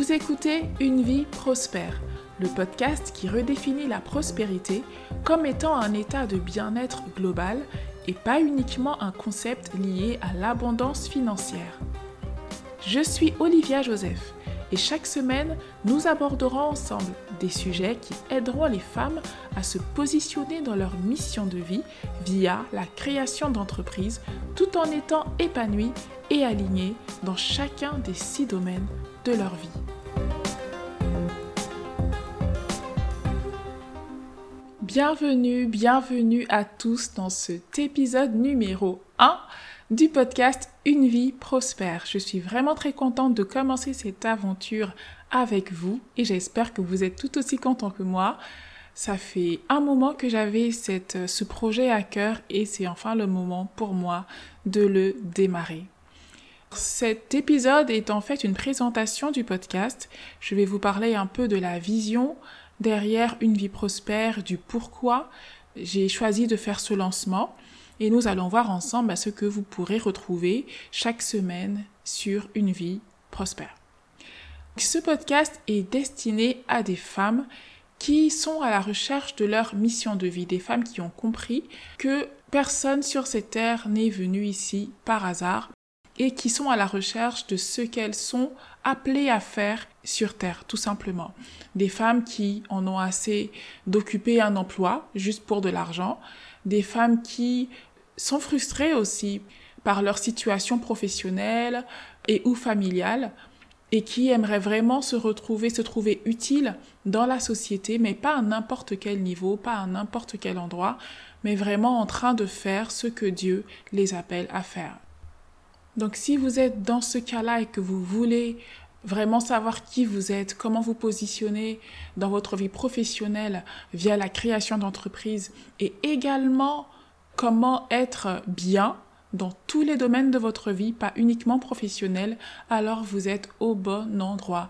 Vous écoutez Une vie prospère, le podcast qui redéfinit la prospérité comme étant un état de bien-être global et pas uniquement un concept lié à l'abondance financière. Je suis Olivia Joseph et chaque semaine, nous aborderons ensemble des sujets qui aideront les femmes à se positionner dans leur mission de vie via la création d'entreprises tout en étant épanouies et alignées dans chacun des six domaines de leur vie. Bienvenue, bienvenue à tous dans cet épisode numéro 1 du podcast Une vie prospère. Je suis vraiment très contente de commencer cette aventure avec vous et j'espère que vous êtes tout aussi content que moi. Ça fait un moment que j'avais ce projet à cœur et c'est enfin le moment pour moi de le démarrer. Cet épisode est en fait une présentation du podcast. Je vais vous parler un peu de la vision derrière une vie prospère, du pourquoi j'ai choisi de faire ce lancement et nous allons voir ensemble ce que vous pourrez retrouver chaque semaine sur une vie prospère. Ce podcast est destiné à des femmes qui sont à la recherche de leur mission de vie, des femmes qui ont compris que personne sur cette terre n'est venu ici par hasard et qui sont à la recherche de ce qu'elles sont appelées à faire sur Terre, tout simplement. Des femmes qui en ont assez d'occuper un emploi juste pour de l'argent, des femmes qui sont frustrées aussi par leur situation professionnelle et ou familiale et qui aimeraient vraiment se retrouver, se trouver utiles dans la société, mais pas à n'importe quel niveau, pas à n'importe quel endroit, mais vraiment en train de faire ce que Dieu les appelle à faire. Donc si vous êtes dans ce cas-là et que vous voulez vraiment savoir qui vous êtes, comment vous positionner dans votre vie professionnelle via la création d'entreprises et également comment être bien dans tous les domaines de votre vie, pas uniquement professionnel, alors vous êtes au bon endroit.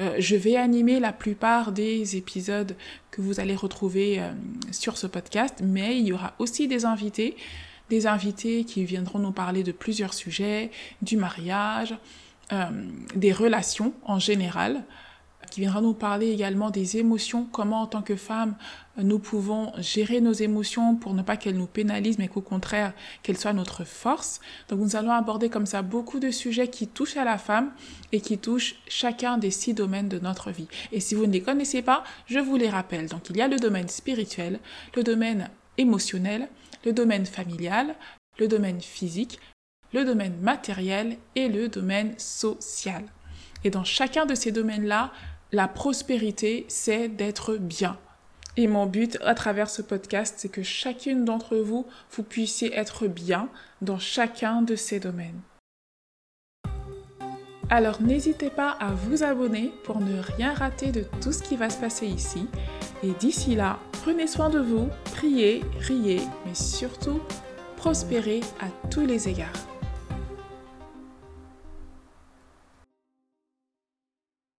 Euh, je vais animer la plupart des épisodes que vous allez retrouver euh, sur ce podcast, mais il y aura aussi des invités, des invités qui viendront nous parler de plusieurs sujets, du mariage, euh, des relations en général qui viendra nous parler également des émotions, comment en tant que femme nous pouvons gérer nos émotions pour ne pas qu'elles nous pénalisent, mais qu'au contraire qu'elles soient notre force. Donc nous allons aborder comme ça beaucoup de sujets qui touchent à la femme et qui touchent chacun des six domaines de notre vie. Et si vous ne les connaissez pas, je vous les rappelle. Donc il y a le domaine spirituel, le domaine émotionnel, le domaine familial, le domaine physique, le domaine matériel et le domaine social. Et dans chacun de ces domaines-là, la prospérité, c'est d'être bien. Et mon but à travers ce podcast, c'est que chacune d'entre vous, vous puissiez être bien dans chacun de ces domaines. Alors n'hésitez pas à vous abonner pour ne rien rater de tout ce qui va se passer ici. Et d'ici là, prenez soin de vous, priez, riez, mais surtout, prospérez à tous les égards.